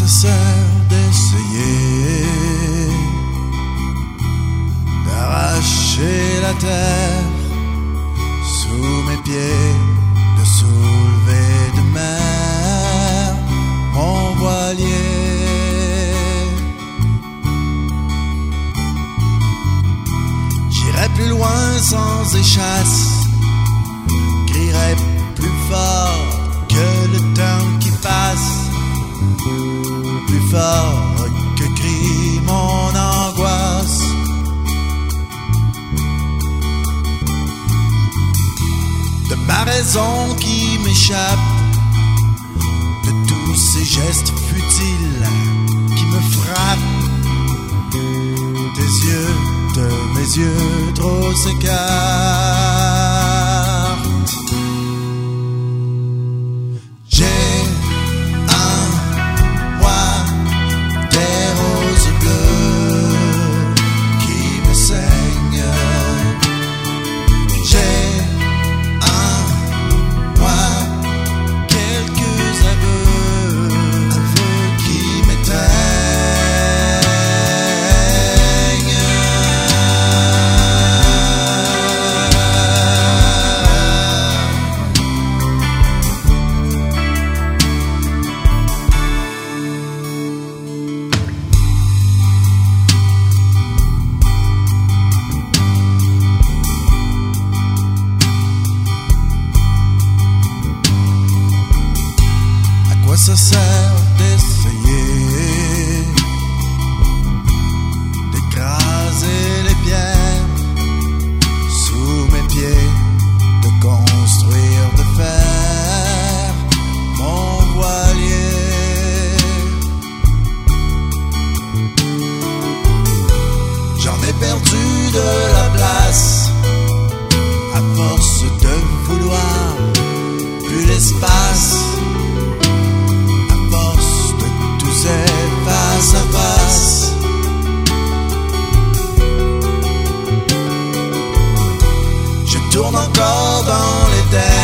douceur d'essayer d'arracher la terre sous mes pieds, de soulever de mer mon voilier. J'irai plus loin sans échasse, qui m'échappe, de tous ces gestes futiles qui me frappent, tes yeux, de mes yeux trop s'écartent. nécessaire d'essayer d'écraser les pierres sous mes pieds, de construire, de faire mon voilier. J'en ai perdu de la place à force de vouloir plus l'espace. tourne encore dans les terres.